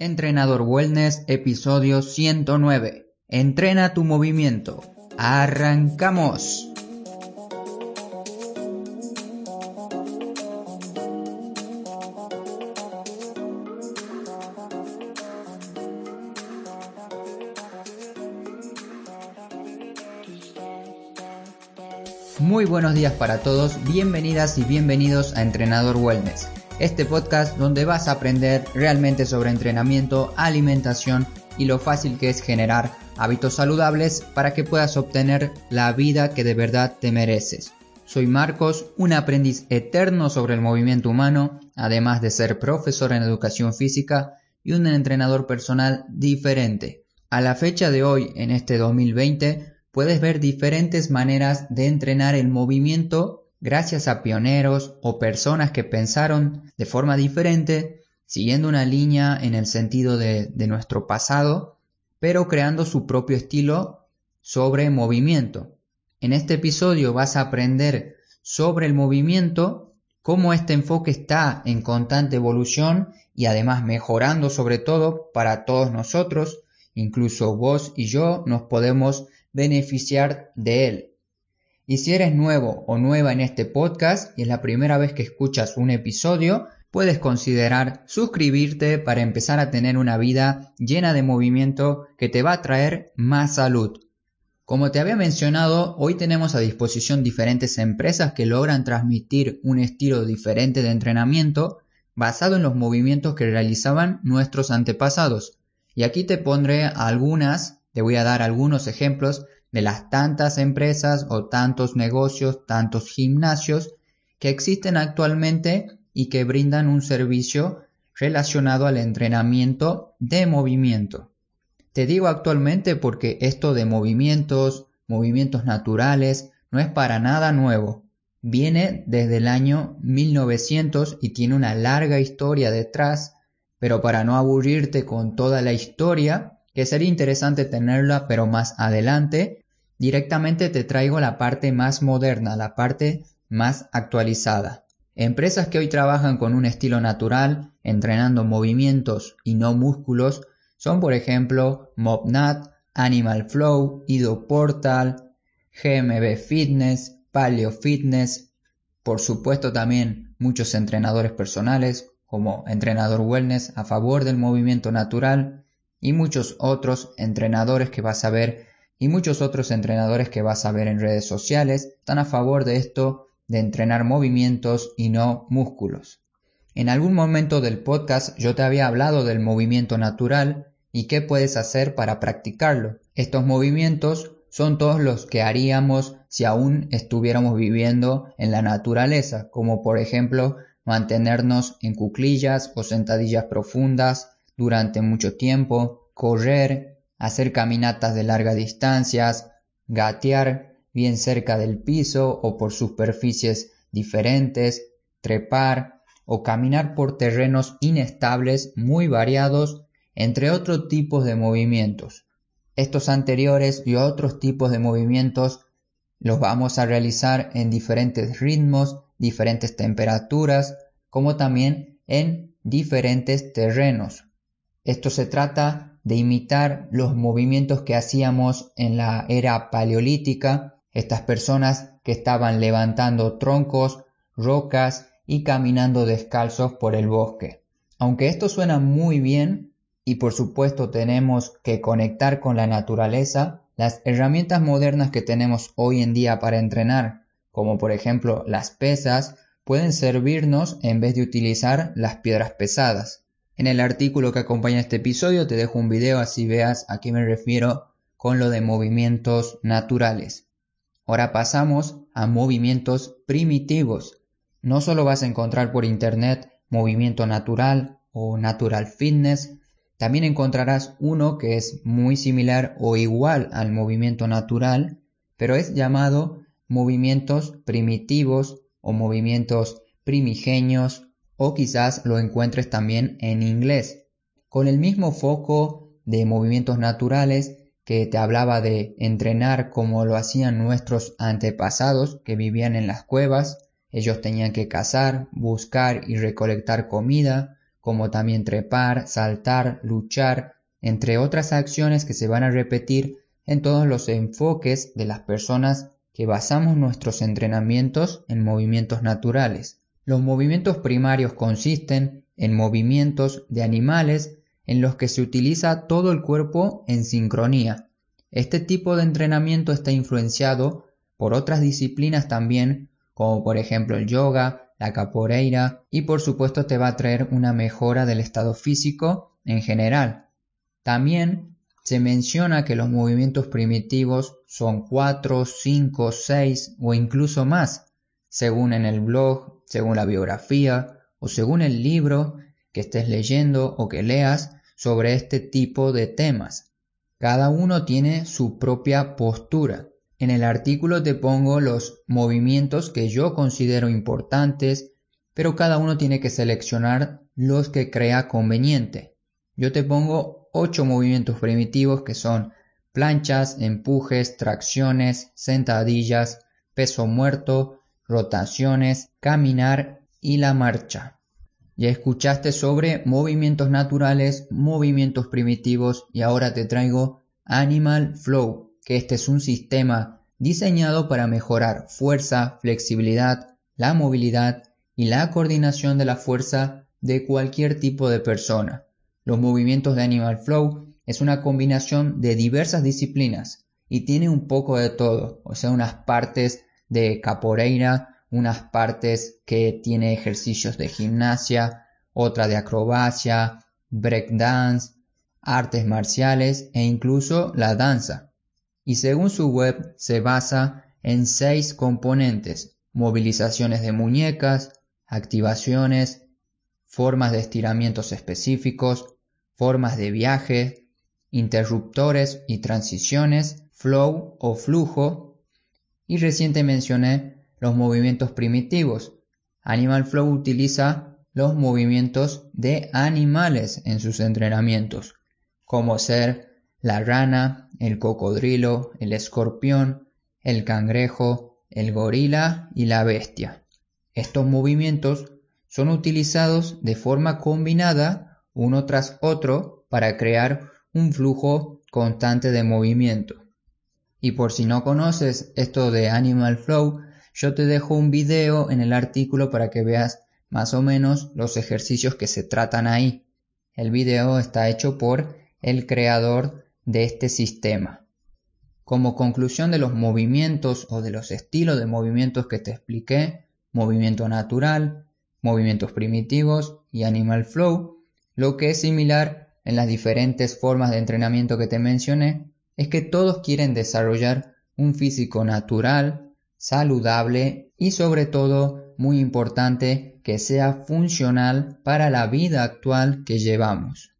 Entrenador Wellness, episodio 109. Entrena tu movimiento. ¡Arrancamos! Muy buenos días para todos, bienvenidas y bienvenidos a Entrenador Wellness este podcast donde vas a aprender realmente sobre entrenamiento, alimentación y lo fácil que es generar hábitos saludables para que puedas obtener la vida que de verdad te mereces. Soy Marcos, un aprendiz eterno sobre el movimiento humano, además de ser profesor en educación física y un entrenador personal diferente. A la fecha de hoy, en este 2020, puedes ver diferentes maneras de entrenar el movimiento gracias a pioneros o personas que pensaron de forma diferente, siguiendo una línea en el sentido de, nuestro pasado, pero creando su propio estilo sobre movimiento. En este episodio vas a aprender sobre el movimiento, cómo este enfoque está en constante evolución y además mejorando sobre todo para todos nosotros, incluso vos y yo nos podemos beneficiar de él. Y si eres nuevo o nueva en este podcast y es la primera vez que escuchas un episodio, puedes considerar suscribirte para empezar a tener una vida llena de movimiento que te va a traer más salud. Como te había mencionado, hoy tenemos a disposición diferentes empresas que logran transmitir un estilo diferente de entrenamiento basado en los movimientos que realizaban nuestros antepasados. Y aquí te pondré algunas, te voy a dar algunos ejemplos de las tantas empresas o tantos negocios, tantos gimnasios que existen actualmente y que brindan un servicio relacionado al entrenamiento de movimiento. Te digo actualmente porque esto de movimientos, movimientos naturales, no es para nada nuevo. Viene desde el año 1900 y tiene una larga historia detrás, pero para no aburrirte con toda la historia, que sería interesante tenerla pero más adelante, Directamente te traigo la parte más moderna, la parte más actualizada. Empresas que hoy trabajan con un estilo natural, entrenando movimientos y no músculos, son por ejemplo MobNat, Animal Flow, Ido Portal, GMB Fitness, Paleo Fitness, por supuesto también muchos entrenadores personales como Entrenador Wellness a favor del movimiento natural y muchos otros entrenadores que vas a ver y muchos otros entrenadores que vas a ver en redes sociales están a favor de esto de entrenar movimientos y no músculos. En algún momento del podcast yo te había hablado del movimiento natural y qué puedes hacer para practicarlo. Estos movimientos son todos los que haríamos si aún estuviéramos viviendo en la naturaleza, como por ejemplo mantenernos en cuclillas o sentadillas profundas durante mucho tiempo, correr, hacer caminatas de largas distancias, gatear bien cerca del piso o por superficies diferentes, trepar o caminar por terrenos inestables muy variados, entre otros tipos de movimientos. Estos anteriores y otros tipos de movimientos los vamos a realizar en diferentes ritmos, diferentes temperaturas, como también en diferentes terrenos. Esto se trata de imitar los movimientos que hacíamos en la era paleolítica, estas personas que estaban levantando troncos, rocas y caminando descalzos por el bosque. Aunque esto suena muy bien y por supuesto tenemos que conectar con la naturaleza, las herramientas modernas que tenemos hoy en día para entrenar, como por ejemplo las pesas, pueden servirnos en vez de utilizar las piedras pesadas. En el artículo que acompaña este episodio te dejo un video así veas a qué me refiero con lo de movimientos naturales. Ahora pasamos a movimientos primitivos. No solo vas a encontrar por internet movimiento natural o natural fitness, también encontrarás uno que es muy similar o igual al movimiento natural, pero es llamado movimientos primitivos o movimientos primigenios o quizás lo encuentres también en inglés, con el mismo foco de movimientos naturales que te hablaba de entrenar como lo hacían nuestros antepasados que vivían en las cuevas, ellos tenían que cazar, buscar y recolectar comida, como también trepar, saltar, luchar, entre otras acciones que se van a repetir en todos los enfoques de las personas que basamos nuestros entrenamientos en movimientos naturales. Los movimientos primarios consisten en movimientos de animales en los que se utiliza todo el cuerpo en sincronía. Este tipo de entrenamiento está influenciado por otras disciplinas también, como por ejemplo el yoga, la capoeira y por supuesto te va a traer una mejora del estado físico en general. También se menciona que los movimientos primitivos son 4, 5, 6 o incluso más, según en el blog, según la biografía o según el libro que estés leyendo o que leas sobre este tipo de temas. Cada uno tiene su propia postura. En el artículo te pongo los movimientos que yo considero importantes, pero cada uno tiene que seleccionar los que crea conveniente. Yo te pongo ocho movimientos primitivos que son planchas, empujes, tracciones, sentadillas, peso muerto, rotaciones, caminar y la marcha. Ya escuchaste sobre movimientos naturales, movimientos primitivos y ahora te traigo Animal Flow, que este es un sistema diseñado para mejorar fuerza, flexibilidad, la movilidad y la coordinación de la fuerza de cualquier tipo de persona. Los movimientos de Animal Flow es una combinación de diversas disciplinas y tiene un poco de todo, o sea, unas partes de capoeira, unas partes que tiene ejercicios de gimnasia, otra de acrobacia, breakdance, artes marciales e incluso la danza. Y según su web se basa en seis componentes, movilizaciones de muñecas, activaciones, formas de estiramientos específicos, formas de viaje, interruptores y transiciones, flow o flujo, y reciente mencioné los movimientos primitivos. Animal Flow utiliza los movimientos de animales en sus entrenamientos, como ser la rana, el cocodrilo, el escorpión, el cangrejo, el gorila y la bestia. Estos movimientos son utilizados de forma combinada uno tras otro para crear un flujo constante de movimiento. Y por si no conoces esto de Animal Flow, yo te dejo un video en el artículo para que veas más o menos los ejercicios que se tratan ahí. El video está hecho por el creador de este sistema. Como conclusión de los movimientos o de los estilos de movimientos que te expliqué, movimiento natural, movimientos primitivos y animal flow, lo que es similar en las diferentes formas de entrenamiento que te mencioné, es que todos quieren desarrollar un físico natural, saludable y sobre todo, muy importante, que sea funcional para la vida actual que llevamos.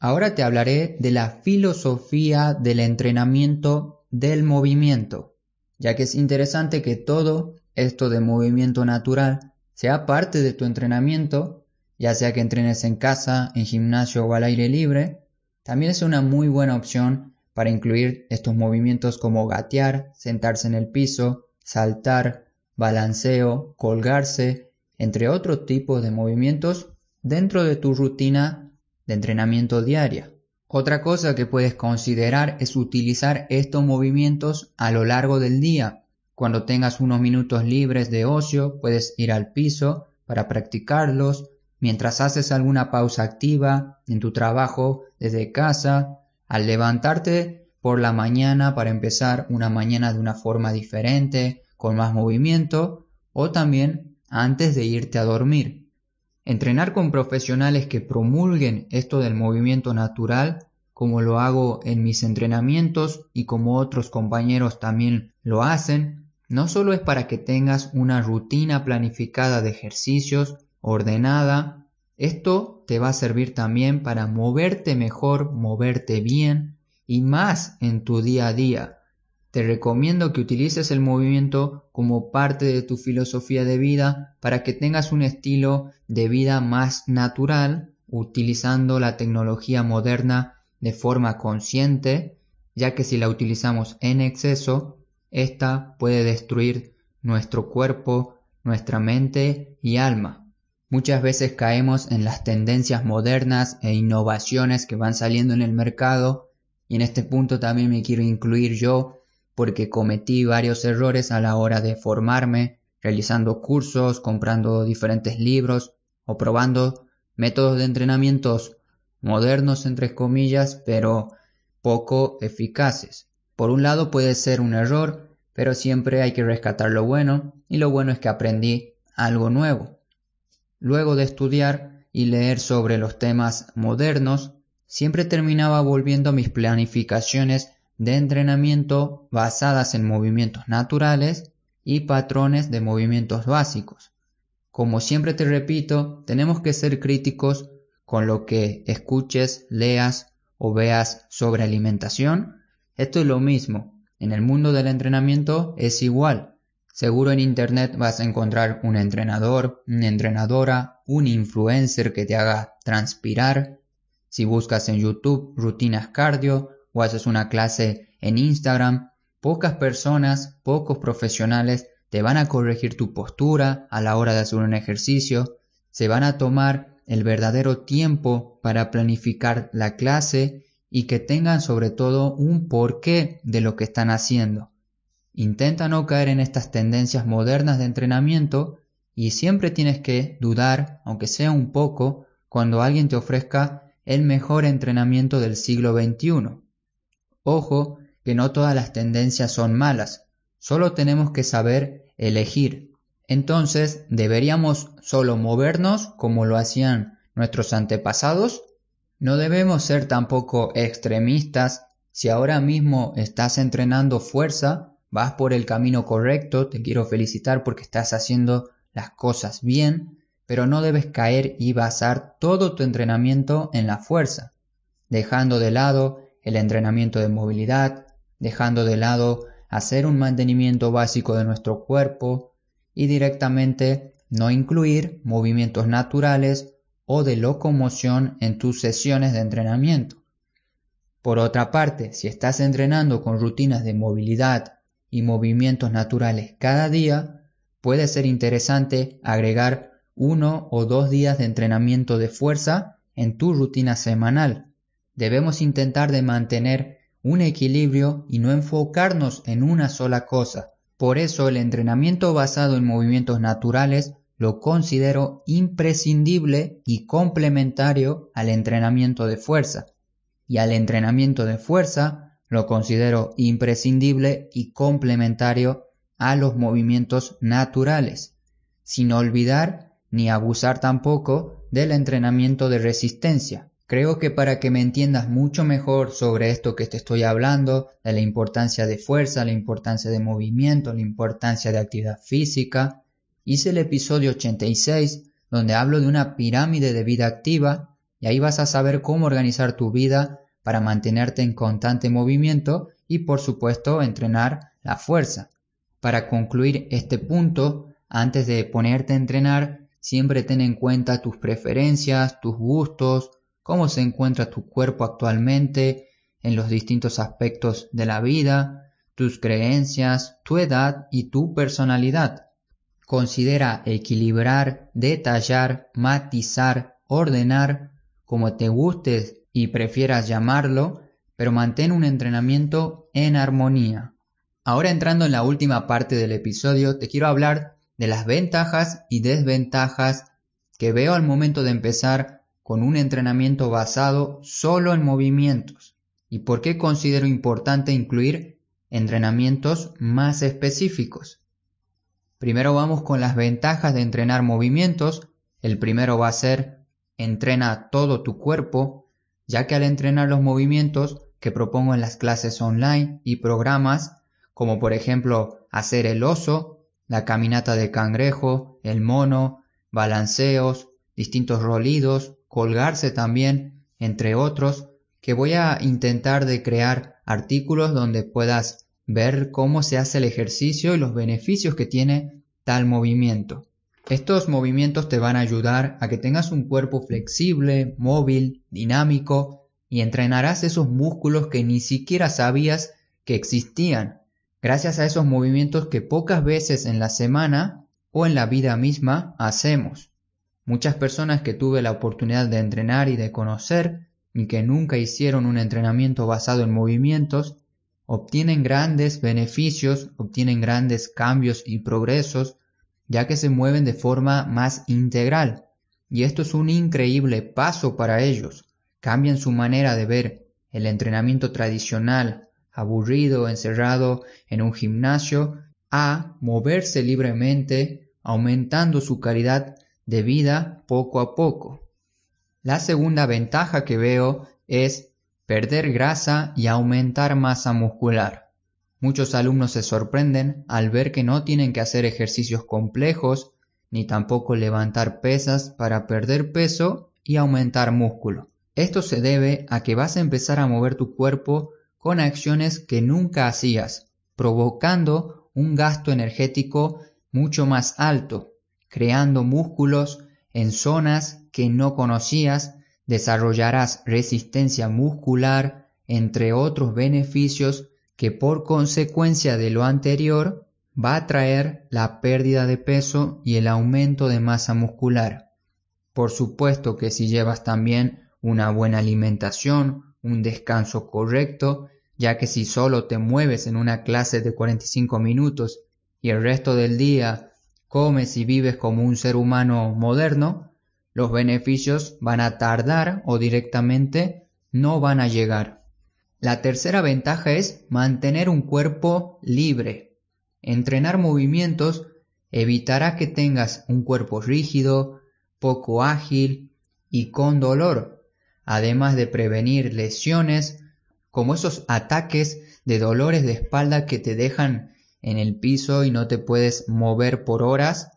Ahora te hablaré de la filosofía del entrenamiento del movimiento, ya que es interesante que todo esto de movimiento natural sea parte de tu entrenamiento, ya sea que entrenes en casa, en gimnasio o al aire libre, también es una muy buena opción para incluir estos movimientos como gatear, sentarse en el piso, saltar, balanceo, colgarse, entre otros tipos de movimientos dentro de tu rutina de entrenamiento diaria. Otra cosa que puedes considerar es utilizar estos movimientos a lo largo del día. Cuando tengas unos minutos libres de ocio, puedes ir al piso para practicarlos mientras haces alguna pausa activa en tu trabajo desde casa, al levantarte por la mañana para empezar una mañana de una forma diferente, con más movimiento, o también antes de irte a dormir. Entrenar con profesionales que promulguen esto del movimiento natural, como lo hago en mis entrenamientos y como otros compañeros también lo hacen, no solo es para que tengas una rutina planificada de ejercicios ordenada, esto te va a servir también para moverte mejor, moverte bien, y más en tu día a día. Te recomiendo que utilices el movimiento como parte de tu filosofía de vida para que tengas un estilo de vida más natural, utilizando la tecnología moderna de forma consciente, ya que si la utilizamos en exceso, esta puede destruir nuestro cuerpo, nuestra mente y alma. Muchas veces caemos en las tendencias modernas e innovaciones que van saliendo en el mercado y en este punto también me quiero incluir yo porque cometí varios errores a la hora de formarme, realizando cursos, comprando diferentes libros o probando métodos de entrenamientos modernos entre comillas, pero poco eficaces. Por un lado puede ser un error, pero siempre hay que rescatar lo bueno y lo bueno es que aprendí algo nuevo. Luego de estudiar y leer sobre los temas modernos, siempre terminaba volviendo a mis planificaciones de entrenamiento basadas en movimientos naturales y patrones de movimientos básicos. Como siempre te repito, tenemos que ser críticos con lo que escuches, leas o veas sobre alimentación. Esto es lo mismo. En el mundo del entrenamiento es igual. Seguro en Internet vas a encontrar un entrenador, una entrenadora, un influencer que te haga transpirar. Si buscas en YouTube rutinas cardio o haces una clase en Instagram, pocas personas, pocos profesionales te van a corregir tu postura a la hora de hacer un ejercicio, se van a tomar el verdadero tiempo para planificar la clase y que tengan sobre todo un porqué de lo que están haciendo. Intenta no caer en estas tendencias modernas de entrenamiento y siempre tienes que dudar, aunque sea un poco, cuando alguien te ofrezca el mejor entrenamiento del siglo XXI. Ojo, que no todas las tendencias son malas, solo tenemos que saber elegir. Entonces, ¿deberíamos solo movernos como lo hacían nuestros antepasados? No debemos ser tampoco extremistas. Si ahora mismo estás entrenando fuerza, vas por el camino correcto, te quiero felicitar porque estás haciendo las cosas bien, pero no debes caer y basar todo tu entrenamiento en la fuerza, dejando de lado el entrenamiento de movilidad, dejando de lado hacer un mantenimiento básico de nuestro cuerpo y directamente no incluir movimientos naturales o de locomoción en tus sesiones de entrenamiento. Por otra parte, si estás entrenando con rutinas de movilidad, y movimientos naturales cada día, puede ser interesante agregar uno o dos días de entrenamiento de fuerza en tu rutina semanal. Debemos intentar de mantener un equilibrio y no enfocarnos en una sola cosa. Por eso el entrenamiento basado en movimientos naturales lo considero imprescindible y complementario al entrenamiento de fuerza. Y al entrenamiento de fuerza lo considero imprescindible y complementario a los movimientos naturales, sin olvidar ni abusar tampoco del entrenamiento de resistencia. Creo que para que me entiendas mucho mejor sobre esto que te estoy hablando, de la importancia de fuerza, la importancia de movimiento, la importancia de actividad física, hice el episodio 86 donde hablo de una pirámide de vida activa y ahí vas a saber cómo organizar tu vida para mantenerte en constante movimiento y por supuesto entrenar la fuerza. Para concluir este punto, antes de ponerte a entrenar, siempre ten en cuenta tus preferencias, tus gustos, cómo se encuentra tu cuerpo actualmente en los distintos aspectos de la vida, tus creencias, tu edad y tu personalidad. Considera equilibrar, detallar, matizar, ordenar, como te guste y prefieras llamarlo, pero mantén un entrenamiento en armonía. Ahora entrando en la última parte del episodio, te quiero hablar de las ventajas y desventajas que veo al momento de empezar con un entrenamiento basado solo en movimientos y por qué considero importante incluir entrenamientos más específicos. Primero vamos con las ventajas de entrenar movimientos. El primero va a ser entrena todo tu cuerpo ya que al entrenar los movimientos que propongo en las clases online y programas, como por ejemplo hacer el oso, la caminata de cangrejo, el mono, balanceos, distintos rolidos, colgarse también, entre otros, que voy a intentar de crear artículos donde puedas ver cómo se hace el ejercicio y los beneficios que tiene tal movimiento. Estos movimientos te van a ayudar a que tengas un cuerpo flexible, móvil, dinámico y entrenarás esos músculos que ni siquiera sabías que existían, gracias a esos movimientos que pocas veces en la semana o en la vida misma hacemos. Muchas personas que tuve la oportunidad de entrenar y de conocer y que nunca hicieron un entrenamiento basado en movimientos, obtienen grandes beneficios, obtienen grandes cambios y progresos, ya que se mueven de forma más integral. Y esto es un increíble paso para ellos. Cambian su manera de ver el entrenamiento tradicional, aburrido, encerrado en un gimnasio, a moverse libremente, aumentando su calidad de vida poco a poco. La segunda ventaja que veo es perder grasa y aumentar masa muscular. Muchos alumnos se sorprenden al ver que no tienen que hacer ejercicios complejos ni tampoco levantar pesas para perder peso y aumentar músculo. Esto se debe a que vas a empezar a mover tu cuerpo con acciones que nunca hacías, provocando un gasto energético mucho más alto, creando músculos en zonas que no conocías, desarrollarás resistencia muscular, entre otros beneficios que por consecuencia de lo anterior va a traer la pérdida de peso y el aumento de masa muscular. Por supuesto que si llevas también una buena alimentación, un descanso correcto, ya que si solo te mueves en una clase de 45 minutos y el resto del día comes y vives como un ser humano moderno, los beneficios van a tardar o directamente no van a llegar. La tercera ventaja es mantener un cuerpo libre. Entrenar movimientos evitará que tengas un cuerpo rígido, poco ágil y con dolor, además de prevenir lesiones como esos ataques de dolores de espalda que te dejan en el piso y no te puedes mover por horas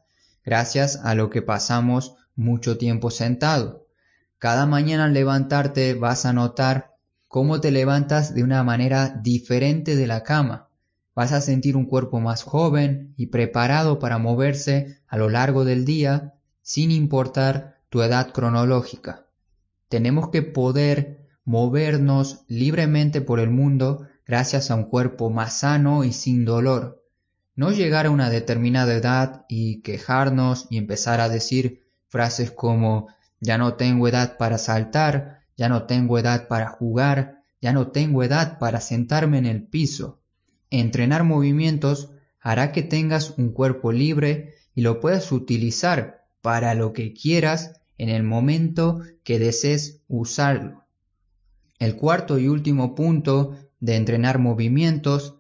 gracias a lo que pasamos mucho tiempo sentado. Cada mañana al levantarte vas a notar cómo te levantas de una manera diferente de la cama. Vas a sentir un cuerpo más joven y preparado para moverse a lo largo del día sin importar tu edad cronológica. Tenemos que poder movernos libremente por el mundo gracias a un cuerpo más sano y sin dolor. No llegar a una determinada edad y quejarnos y empezar a decir frases como ya no tengo edad para saltar, ya no tengo edad para jugar, ya no tengo edad para sentarme en el piso. Entrenar movimientos hará que tengas un cuerpo libre y lo puedas utilizar para lo que quieras en el momento que desees usarlo. El cuarto y último punto de entrenar movimientos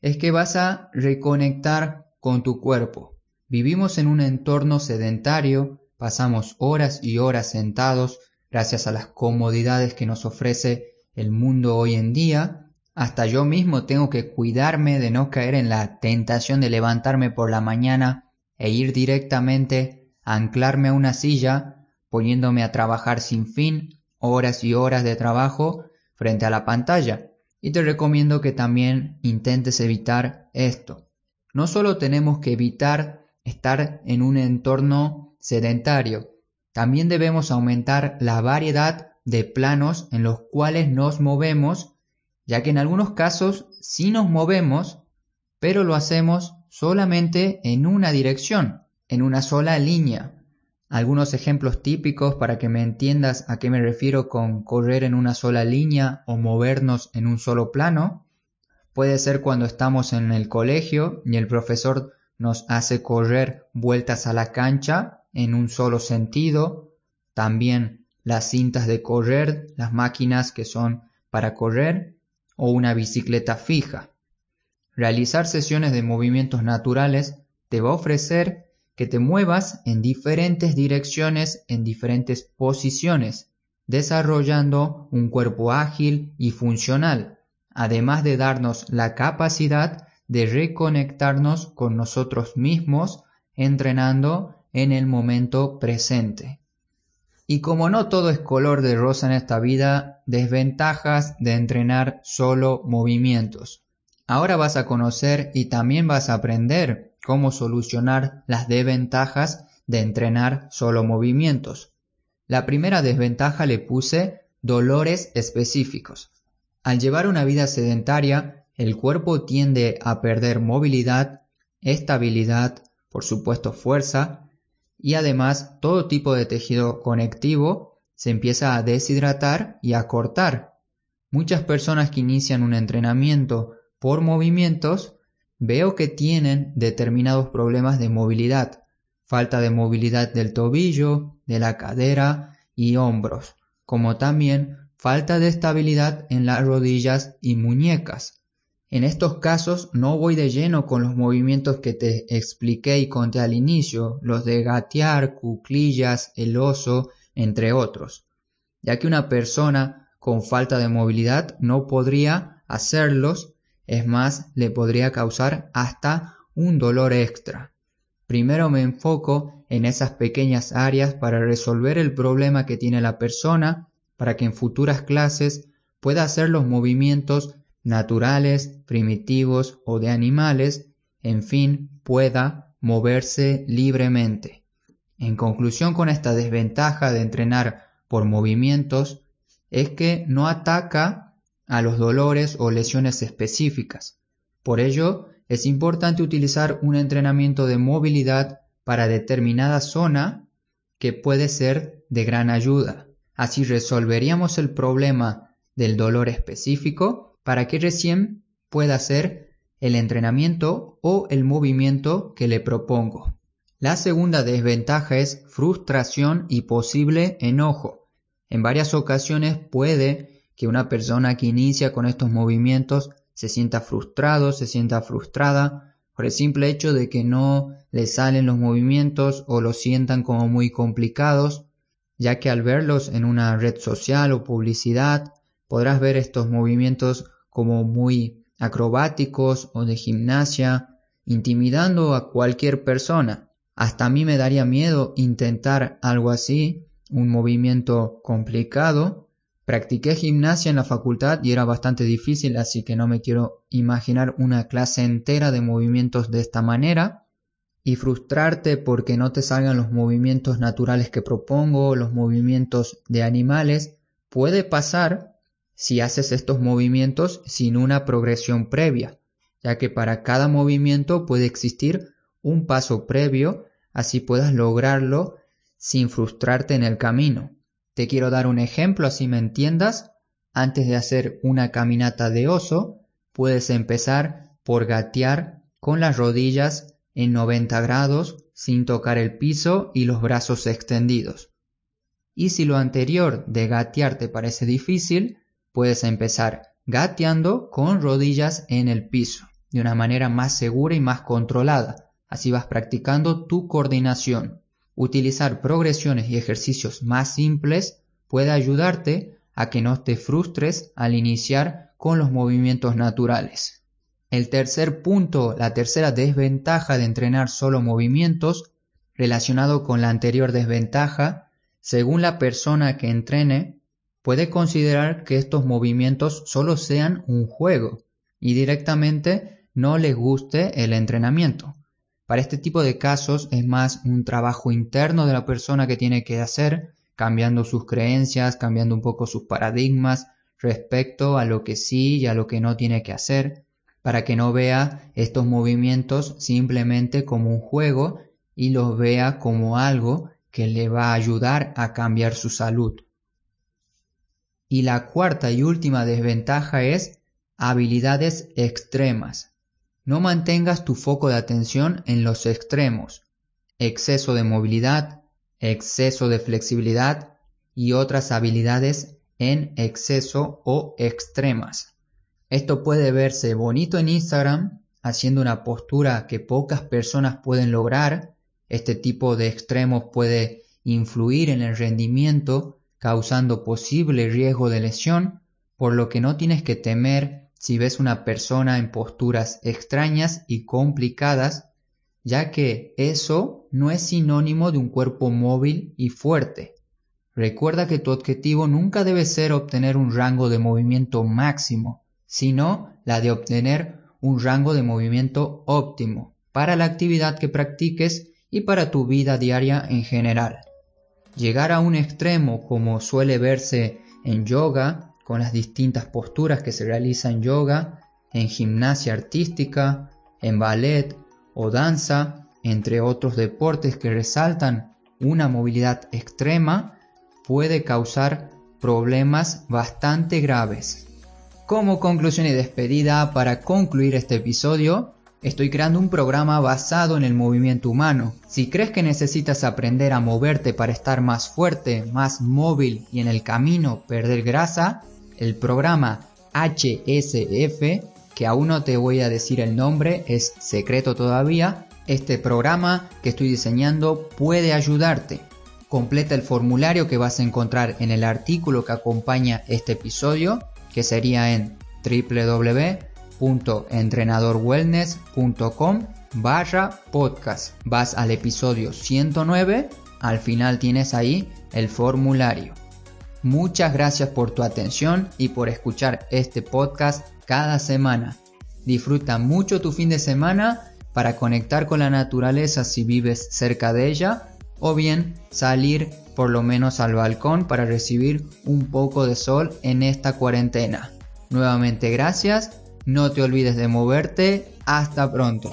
es que vas a reconectar con tu cuerpo. Vivimos en un entorno sedentario, pasamos horas y horas sentados gracias a las comodidades que nos ofrece el mundo hoy en día. Hasta yo mismo tengo que cuidarme de no caer en la tentación de levantarme por la mañana e ir directamente a anclarme a una silla, poniéndome a trabajar sin fin, horas y horas de trabajo frente a la pantalla y te recomiendo que también intentes evitar esto. No solo tenemos que evitar estar en un entorno sedentario, también debemos aumentar la variedad de planos en los cuales nos movemos, ya que en algunos casos sí nos movemos, pero lo hacemos solamente en una dirección, en una sola línea algunos ejemplos típicos para que me entiendas a qué me refiero con correr en una sola línea o movernos en un solo plano. Puede ser cuando estamos en el colegio y el profesor nos hace correr vueltas a la cancha en un solo sentido. También las cintas de correr, las máquinas que son para correr o una bicicleta fija. Realizar sesiones de movimientos naturales te va a ofrecer que te muevas en diferentes direcciones, en diferentes posiciones, desarrollando un cuerpo ágil y funcional, además de darnos la capacidad de reconectarnos con nosotros mismos, entrenando en el momento presente. Y como no todo es color de rosa en esta vida, desventajas de entrenar solo movimientos. Ahora vas a conocer y también vas a aprender cómo solucionar las desventajas de entrenar solo movimientos. La primera desventaja le puse dolores específicos. Al llevar una vida sedentaria, el cuerpo tiende a perder movilidad, estabilidad, por supuesto fuerza, y además todo tipo de tejido conectivo se empieza a deshidratar y a cortar. Muchas personas que inician un entrenamiento por movimientos veo que tienen determinados problemas de movilidad, falta de movilidad del tobillo, de la cadera y hombros, como también falta de estabilidad en las rodillas y muñecas. En estos casos no voy de lleno con los movimientos que te expliqué y conté al inicio, los de gatear, cuclillas, el oso, entre otros, ya que una persona con falta de movilidad no podría hacerlos, es más, le podría causar hasta un dolor extra. Primero me enfoco en esas pequeñas áreas para resolver el problema que tiene la persona, para que en futuras clases pueda hacer los movimientos naturales, primitivos o de animales, en fin, pueda moverse libremente. En conclusión con esta desventaja de entrenar por movimientos, es que no ataca a los dolores o lesiones específicas. Por ello, es importante utilizar un entrenamiento de movilidad para determinada zona que puede ser de gran ayuda. Así resolveríamos el problema del dolor específico para que recién pueda hacer el entrenamiento o el movimiento que le propongo. La segunda desventaja es frustración y posible enojo. En varias ocasiones puede que una persona que inicia con estos movimientos se sienta frustrado, se sienta frustrada por el simple hecho de que no le salen los movimientos o los sientan como muy complicados, ya que al verlos en una red social o publicidad podrás ver estos movimientos como muy acrobáticos o de gimnasia, intimidando a cualquier persona. Hasta a mí me daría miedo intentar algo así, un movimiento complicado. Practiqué gimnasia en la facultad y era bastante difícil, así que no me quiero imaginar una clase entera de movimientos de esta manera. Y frustrarte porque no te salgan los movimientos naturales que propongo, los movimientos de animales, puede pasar si haces estos movimientos sin una progresión previa, ya que para cada movimiento puede existir un paso previo, así puedas lograrlo sin frustrarte en el camino. Te quiero dar un ejemplo así me entiendas. Antes de hacer una caminata de oso, puedes empezar por gatear con las rodillas en 90 grados sin tocar el piso y los brazos extendidos. Y si lo anterior de gatear te parece difícil, Puedes empezar gateando con rodillas en el piso, de una manera más segura y más controlada. Así vas practicando tu coordinación. Utilizar progresiones y ejercicios más simples puede ayudarte a que no te frustres al iniciar con los movimientos naturales. El tercer punto, la tercera desventaja de entrenar solo movimientos, relacionado con la anterior desventaja, según la persona que entrene, puede considerar que estos movimientos solo sean un juego y directamente no les guste el entrenamiento. Para este tipo de casos es más un trabajo interno de la persona que tiene que hacer, cambiando sus creencias, cambiando un poco sus paradigmas respecto a lo que sí y a lo que no tiene que hacer, para que no vea estos movimientos simplemente como un juego y los vea como algo que le va a ayudar a cambiar su salud. Y la cuarta y última desventaja es habilidades extremas. No mantengas tu foco de atención en los extremos, exceso de movilidad, exceso de flexibilidad y otras habilidades en exceso o extremas. Esto puede verse bonito en Instagram, haciendo una postura que pocas personas pueden lograr. Este tipo de extremos puede influir en el rendimiento causando posible riesgo de lesión, por lo que no tienes que temer si ves una persona en posturas extrañas y complicadas, ya que eso no es sinónimo de un cuerpo móvil y fuerte. Recuerda que tu objetivo nunca debe ser obtener un rango de movimiento máximo, sino la de obtener un rango de movimiento óptimo para la actividad que practiques y para tu vida diaria en general. Llegar a un extremo como suele verse en yoga, con las distintas posturas que se realizan en yoga, en gimnasia artística, en ballet o danza, entre otros deportes que resaltan una movilidad extrema, puede causar problemas bastante graves. Como conclusión y despedida, para concluir este episodio, estoy creando un programa basado en el movimiento humano. Si crees que necesitas aprender a moverte para estar más fuerte, más móvil y en el camino perder grasa, el programa HSF, que aún no te voy a decir el nombre, es secreto todavía, este programa que estoy diseñando puede ayudarte. Completa el formulario que vas a encontrar en el artículo que acompaña este episodio, que sería en www.entrenadorwellness.com barra podcast. Vas al episodio 109, al final tienes ahí el formulario. Muchas gracias por tu atención y por escuchar este podcast cada semana. Disfruta mucho tu fin de semana para conectar con la naturaleza si vives cerca de ella o bien salir por lo menos al balcón para recibir un poco de sol en esta cuarentena. Nuevamente gracias, no te olvides de moverte, hasta pronto.